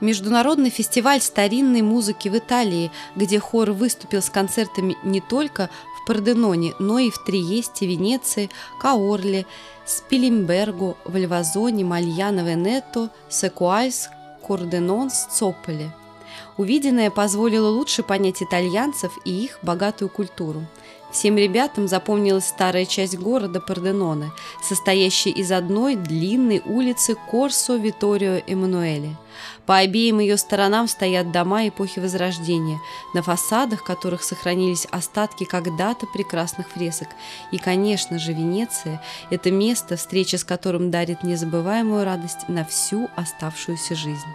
Международный фестиваль старинной музыки в Италии, где хор выступил с концертами не только в Порденоне, но и в Триесте, Венеции, Каорле, Спилимберго, Вальвазоне, Мальяно, Венето, Секуальс, Корденонс, Цополе. Увиденное позволило лучше понять итальянцев и их богатую культуру. Всем ребятам запомнилась старая часть города Порденоне, состоящая из одной длинной улицы Корсо Виторио Эммануэле. По обеим ее сторонам стоят дома эпохи Возрождения, на фасадах которых сохранились остатки когда-то прекрасных фресок. И, конечно же, Венеция – это место, встреча с которым дарит незабываемую радость на всю оставшуюся жизнь.